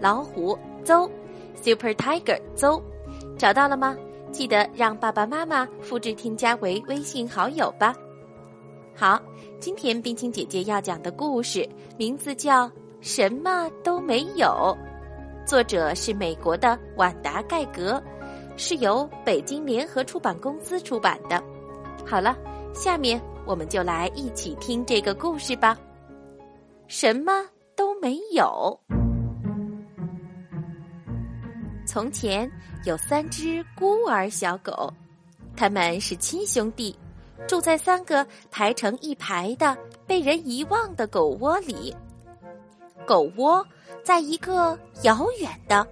老虎邹，Super Tiger 邹，找到了吗？记得让爸爸妈妈复制添加为微信好友吧。好，今天冰清姐姐要讲的故事名字叫《什么都没有》，作者是美国的晚达盖格，是由北京联合出版公司出版的。好了，下面我们就来一起听这个故事吧。什么都没有。从前有三只孤儿小狗，他们是亲兄弟，住在三个排成一排的被人遗忘的狗窝里。狗窝在一个遥远的、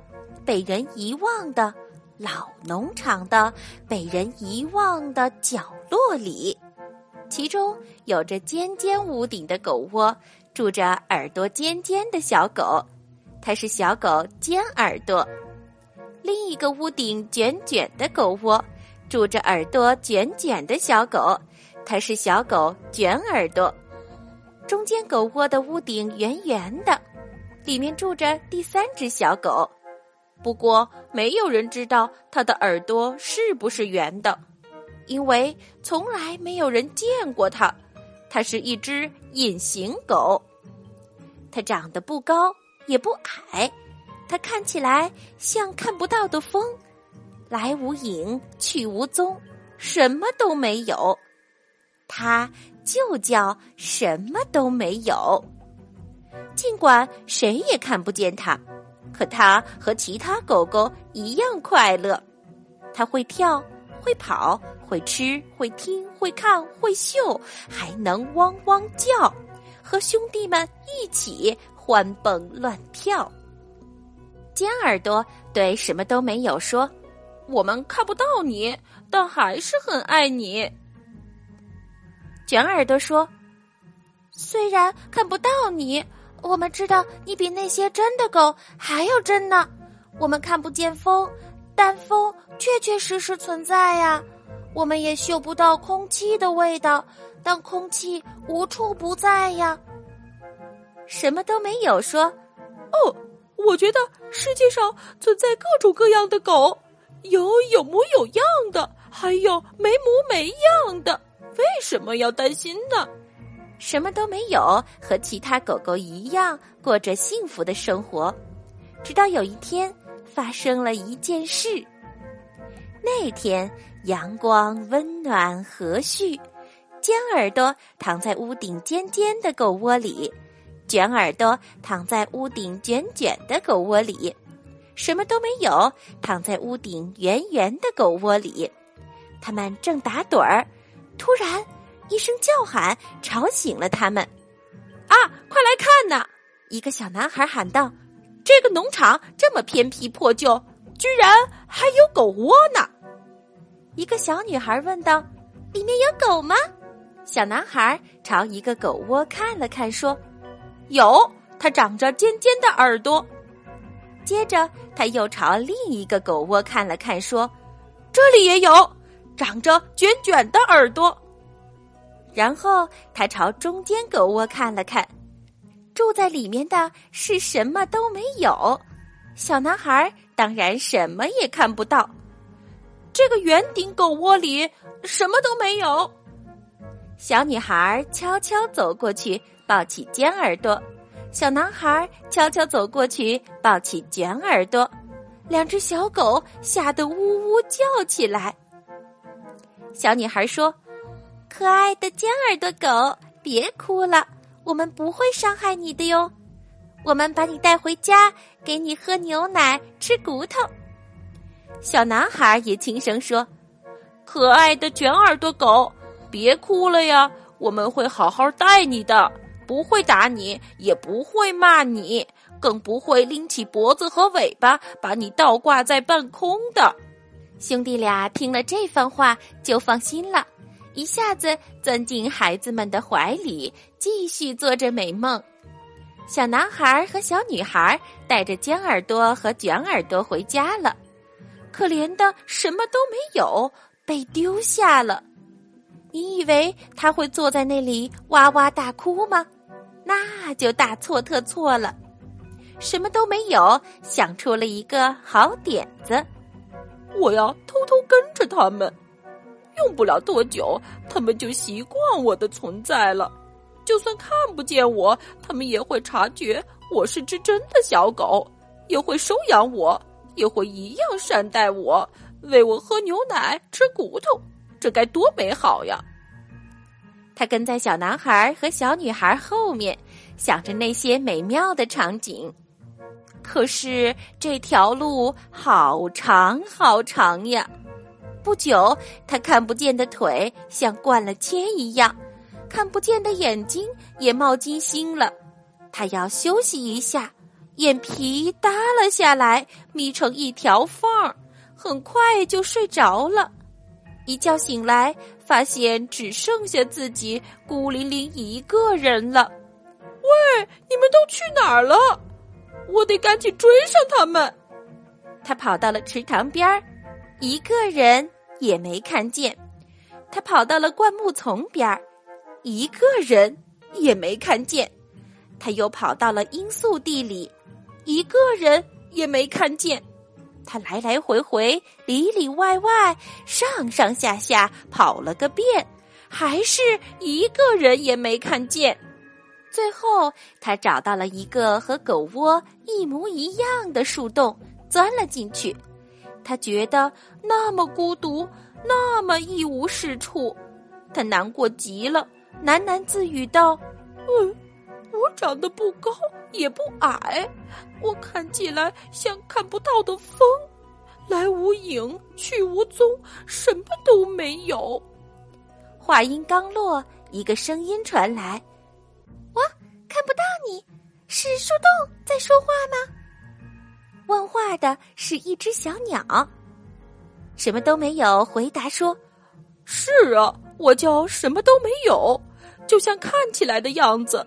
被人遗忘的老农场的被人遗忘的角落里，其中有着尖尖屋顶的狗窝，住着耳朵尖尖的小狗，它是小狗尖耳朵。另一个屋顶卷卷的狗窝，住着耳朵卷卷的小狗，它是小狗卷耳朵。中间狗窝的屋顶圆圆的，里面住着第三只小狗，不过没有人知道它的耳朵是不是圆的，因为从来没有人见过它。它是一只隐形狗，它长得不高也不矮。它看起来像看不到的风，来无影去无踪，什么都没有。它就叫什么都没有。尽管谁也看不见它，可它和其他狗狗一样快乐。它会跳，会跑，会吃，会听，会看，会嗅，还能汪汪叫，和兄弟们一起欢蹦乱跳。尖耳朵对什么都没有说：“我们看不到你，但还是很爱你。”卷耳朵说：“虽然看不到你，我们知道你比那些真的狗还要真呢。我们看不见风，但风确确实实存在呀。我们也嗅不到空气的味道，但空气无处不在呀。”什么都没有说：“哦。”我觉得世界上存在各种各样的狗，有有模有样的，还有没模没样的。为什么要担心呢？什么都没有，和其他狗狗一样过着幸福的生活。直到有一天，发生了一件事。那天阳光温暖和煦，尖耳朵躺在屋顶尖尖的狗窝里。卷耳朵躺在屋顶卷卷的狗窝里，什么都没有。躺在屋顶圆圆的狗窝里，他们正打盹儿。突然，一声叫喊吵醒了他们。啊，快来看呐！一个小男孩喊道：“这个农场这么偏僻破旧，居然还有狗窝呢！”一个小女孩问道：“里面有狗吗？”小男孩朝一个狗窝看了看，说。有，它长着尖尖的耳朵。接着，他又朝另一个狗窝看了看，说：“这里也有，长着卷卷的耳朵。”然后他朝中间狗窝看了看，住在里面的是什么都没有。小男孩当然什么也看不到。这个圆顶狗窝里什么都没有。小女孩悄悄走过去。抱起尖耳朵，小男孩悄悄走过去，抱起卷耳朵，两只小狗吓得呜呜叫起来。小女孩说：“可爱的尖耳朵狗，别哭了，我们不会伤害你的哟。我们把你带回家，给你喝牛奶，吃骨头。”小男孩也轻声说：“可爱的卷耳朵狗，别哭了呀，我们会好好待你的。”不会打你，也不会骂你，更不会拎起脖子和尾巴把你倒挂在半空的。兄弟俩听了这番话，就放心了，一下子钻进孩子们的怀里，继续做着美梦。小男孩和小女孩带着尖耳朵和卷耳朵回家了，可怜的什么都没有，被丢下了。你以为他会坐在那里哇哇大哭吗？那就大错特错了。什么都没有，想出了一个好点子。我要偷偷跟着他们，用不了多久，他们就习惯我的存在了。就算看不见我，他们也会察觉我是只真的小狗，也会收养我，也会一样善待我，喂我喝牛奶，吃骨头。这该多美好呀！他跟在小男孩和小女孩后面，想着那些美妙的场景。可是这条路好长好长呀！不久，他看不见的腿像灌了铅一样，看不见的眼睛也冒金星了。他要休息一下，眼皮耷了下来，眯成一条缝儿，很快就睡着了。一觉醒来，发现只剩下自己孤零零一个人了。喂，你们都去哪儿了？我得赶紧追上他们。他跑到了池塘边儿，一个人也没看见。他跑到了灌木丛边儿，一个人也没看见。他又跑到了罂粟地里，一个人也没看见。他来来回回、里里外外、上上下下跑了个遍，还是一个人也没看见。最后，他找到了一个和狗窝一模一样的树洞，钻了进去。他觉得那么孤独，那么一无是处，他难过极了，喃喃自语道：“嗯，长得不高。”也不矮，我看起来像看不到的风，来无影去无踪，什么都没有。话音刚落，一个声音传来：“我看不到你，是树洞在说话吗？”问话的是一只小鸟。什么都没有回答说：“是啊，我叫什么都没有，就像看起来的样子。”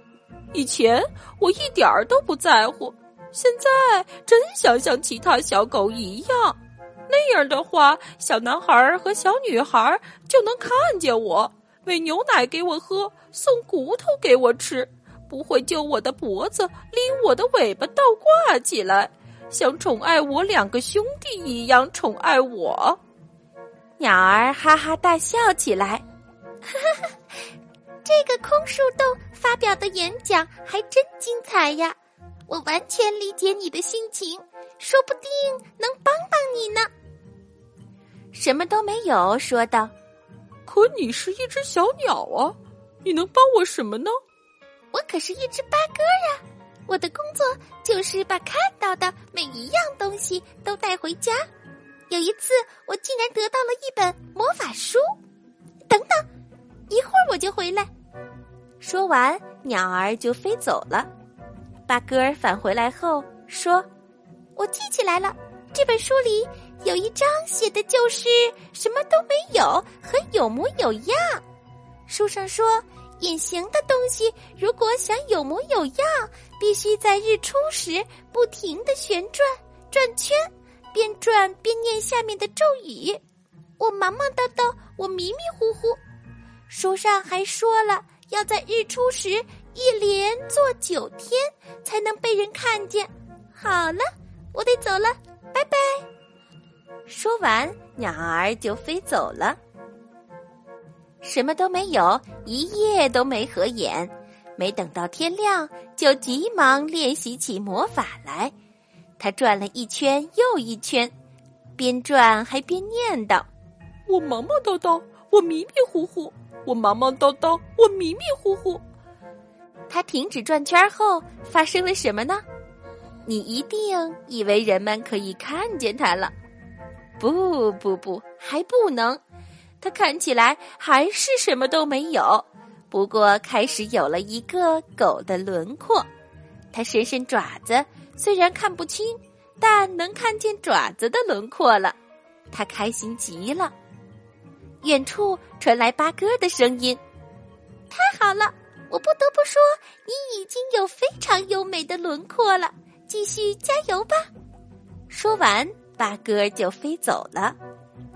以前我一点儿都不在乎，现在真想像其他小狗一样，那样的话，小男孩和小女孩就能看见我，喂牛奶给我喝，送骨头给我吃，不会揪我的脖子，拎我的尾巴倒挂起来，像宠爱我两个兄弟一样宠爱我。鸟儿哈哈大笑起来，哈哈。这个空树洞发表的演讲还真精彩呀！我完全理解你的心情，说不定能帮帮你呢。什么都没有说道：“可你是一只小鸟啊，你能帮我什么呢？”我可是一只八哥呀，我的工作就是把看到的每一样东西都带回家。有一次，我竟然得到了一本魔法书。等等，一会儿我就回来。说完，鸟儿就飞走了。八哥儿返回来后说：“我记起来了，这本书里有一章写的就是什么都没有，和有模有样。书上说，隐形的东西如果想有模有样，必须在日出时不停的旋转转圈，边转边念下面的咒语。我忙忙叨叨，我迷迷糊糊。书上还说了。”要在日出时一连做九天，才能被人看见。好了，我得走了，拜拜。说完，鸟儿就飞走了。什么都没有，一夜都没合眼。没等到天亮，就急忙练习起魔法来。他转了一圈又一圈，边转还边念叨：“我忙忙叨叨，我迷迷糊糊。”我忙忙叨叨，我迷迷糊糊。他停止转圈后，发生了什么呢？你一定以为人们可以看见他了。不不不，还不能。他看起来还是什么都没有，不过开始有了一个狗的轮廓。它伸伸爪子，虽然看不清，但能看见爪子的轮廓了。它开心极了。远处传来八哥的声音：“太好了！我不得不说，你已经有非常优美的轮廓了。继续加油吧！”说完，八哥就飞走了。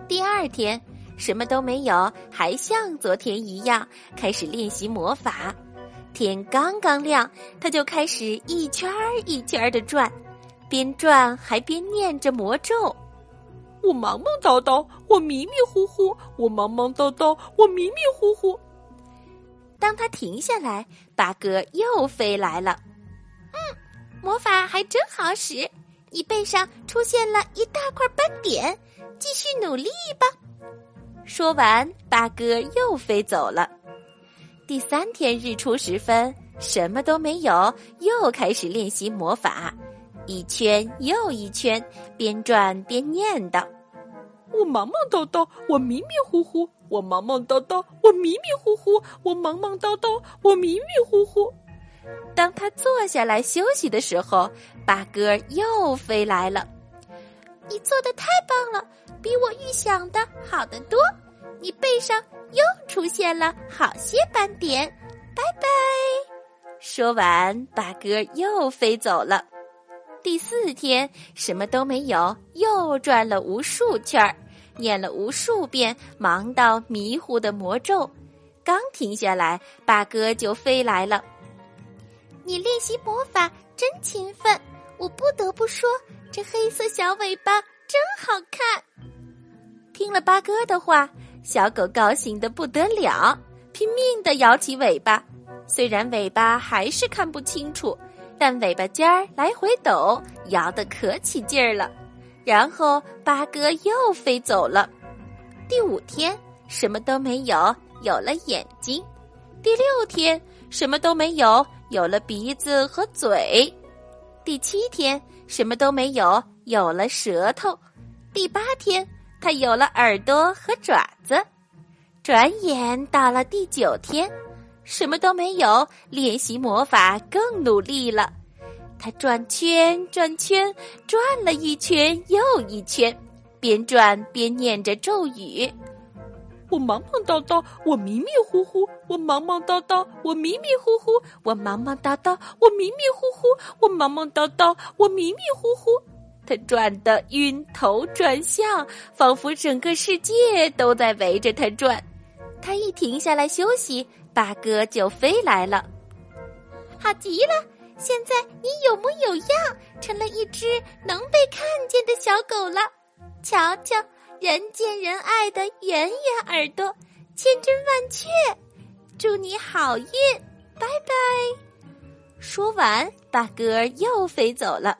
第二天，什么都没有，还像昨天一样开始练习魔法。天刚刚亮，他就开始一圈儿一圈儿的转，边转还边念着魔咒。我忙忙叨叨，我迷迷糊糊；我忙忙叨叨，我迷迷糊糊。当他停下来，八哥又飞来了。嗯，魔法还真好使。你背上出现了一大块斑点，继续努力吧。说完，八哥又飞走了。第三天日出时分，什么都没有，又开始练习魔法。一圈又一圈，边转边念叨：“我忙忙叨叨，我迷迷糊糊；我忙忙叨叨，我迷迷糊糊；我忙忙叨叨，我迷迷糊糊。”当他坐下来休息的时候，八哥又飞来了。“你做的太棒了，比我预想的好得多。你背上又出现了好些斑点。”拜拜。说完，八哥又飞走了。第四天什么都没有，又转了无数圈儿，念了无数遍忙到迷糊的魔咒。刚停下来，八哥就飞来了。你练习魔法真勤奋，我不得不说，这黑色小尾巴真好看。听了八哥的话，小狗高兴的不得了，拼命的摇起尾巴，虽然尾巴还是看不清楚。但尾巴尖儿来回抖，摇得可起劲儿了。然后八哥又飞走了。第五天什么都没有，有了眼睛。第六天什么都没有，有了鼻子和嘴。第七天什么都没有，有了舌头。第八天它有了耳朵和爪子。转眼到了第九天。什么都没有，练习魔法更努力了。他转圈转圈，转了一圈又一圈，边转边念着咒语：“我忙忙叨叨，我迷迷糊糊；我忙忙叨叨，我迷迷糊糊；我忙忙叨叨，我迷迷糊糊；我忙忙叨叨，我迷迷糊糊。”他转得晕头转向，仿佛整个世界都在围着他转。他一停下来休息。八哥就飞来了，好极了！现在你有模有样，成了一只能被看见的小狗了。瞧瞧，人见人爱的圆圆耳朵，千真万确。祝你好运，拜拜！说完，八哥又飞走了。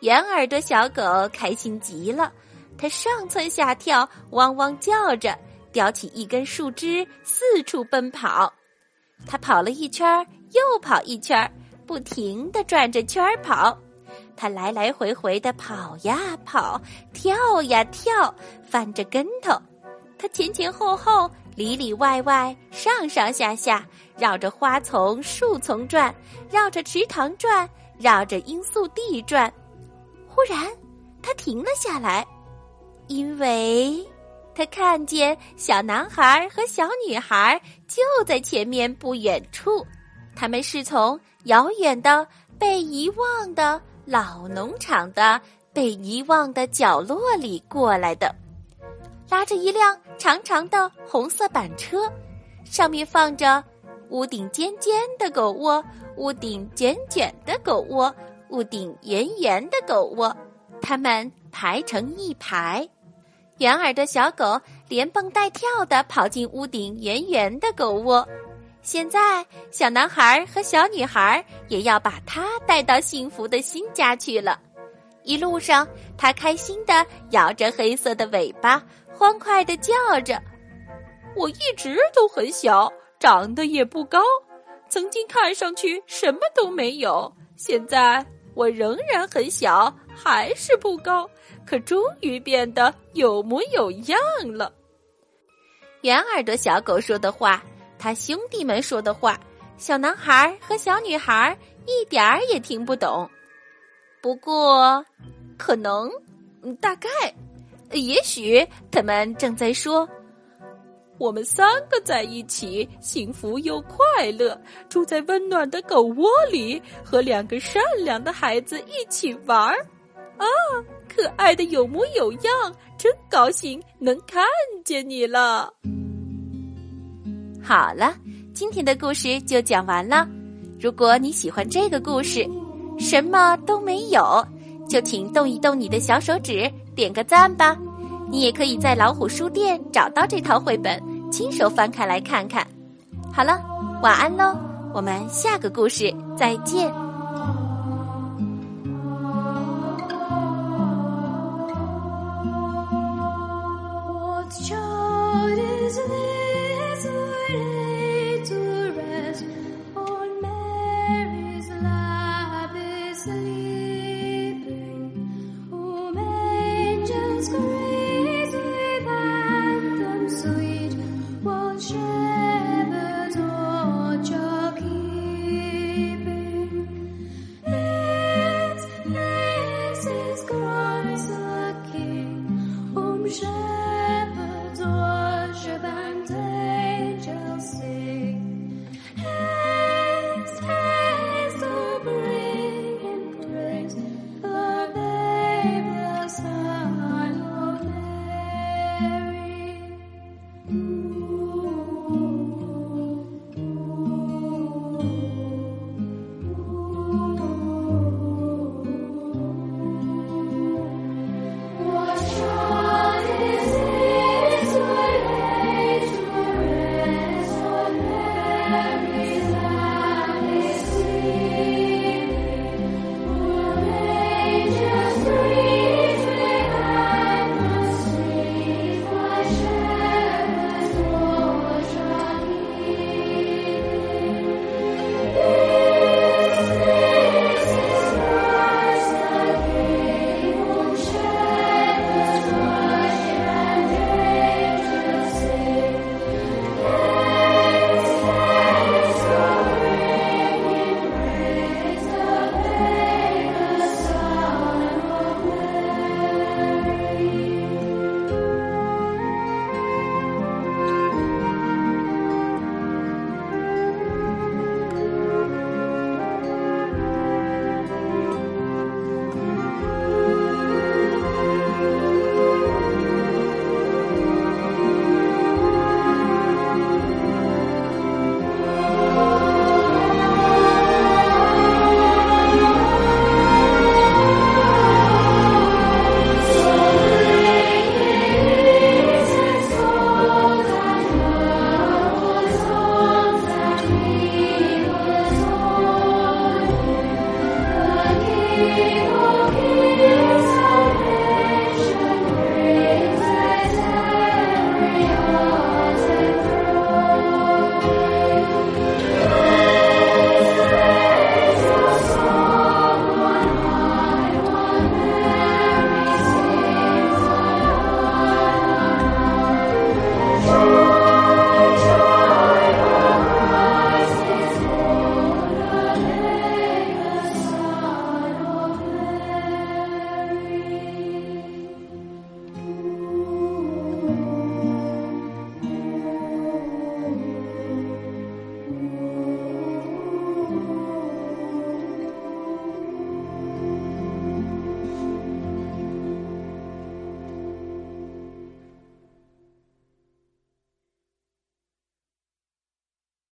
圆耳朵小狗开心极了，它上蹿下跳，汪汪叫着。叼起一根树枝，四处奔跑。它跑了一圈又跑一圈不停的转着圈儿跑。他来来回回的跑呀跑，跳呀跳，翻着跟头。他前前后后，里里外外，上上下下，绕着花丛、树丛转，绕着池塘转，绕着罂粟地转。忽然，他停了下来，因为。他看见小男孩和小女孩就在前面不远处，他们是从遥远的被遗忘的老农场的被遗忘的角落里过来的，拉着一辆长长的红色板车，上面放着屋顶尖尖的狗窝、屋顶卷卷的狗窝、屋顶圆圆的狗窝，它们排成一排。圆耳朵小狗连蹦带跳的跑进屋顶圆圆的狗窝，现在小男孩和小女孩也要把它带到幸福的新家去了。一路上，他开心的摇着黑色的尾巴，欢快的叫着：“我一直都很小，长得也不高，曾经看上去什么都没有，现在我仍然很小，还是不高。”可终于变得有模有样了。圆耳朵小狗说的话，他兄弟们说的话，小男孩和小女孩一点儿也听不懂。不过，可能，大概，也许他们正在说：“我们三个在一起，幸福又快乐，住在温暖的狗窝里，和两个善良的孩子一起玩儿。”啊，可爱的有模有样，真高兴能看见你了。好了，今天的故事就讲完了。如果你喜欢这个故事，什么都没有，就请动一动你的小手指，点个赞吧。你也可以在老虎书店找到这套绘本，亲手翻开来看看。好了，晚安喽，我们下个故事再见。What child is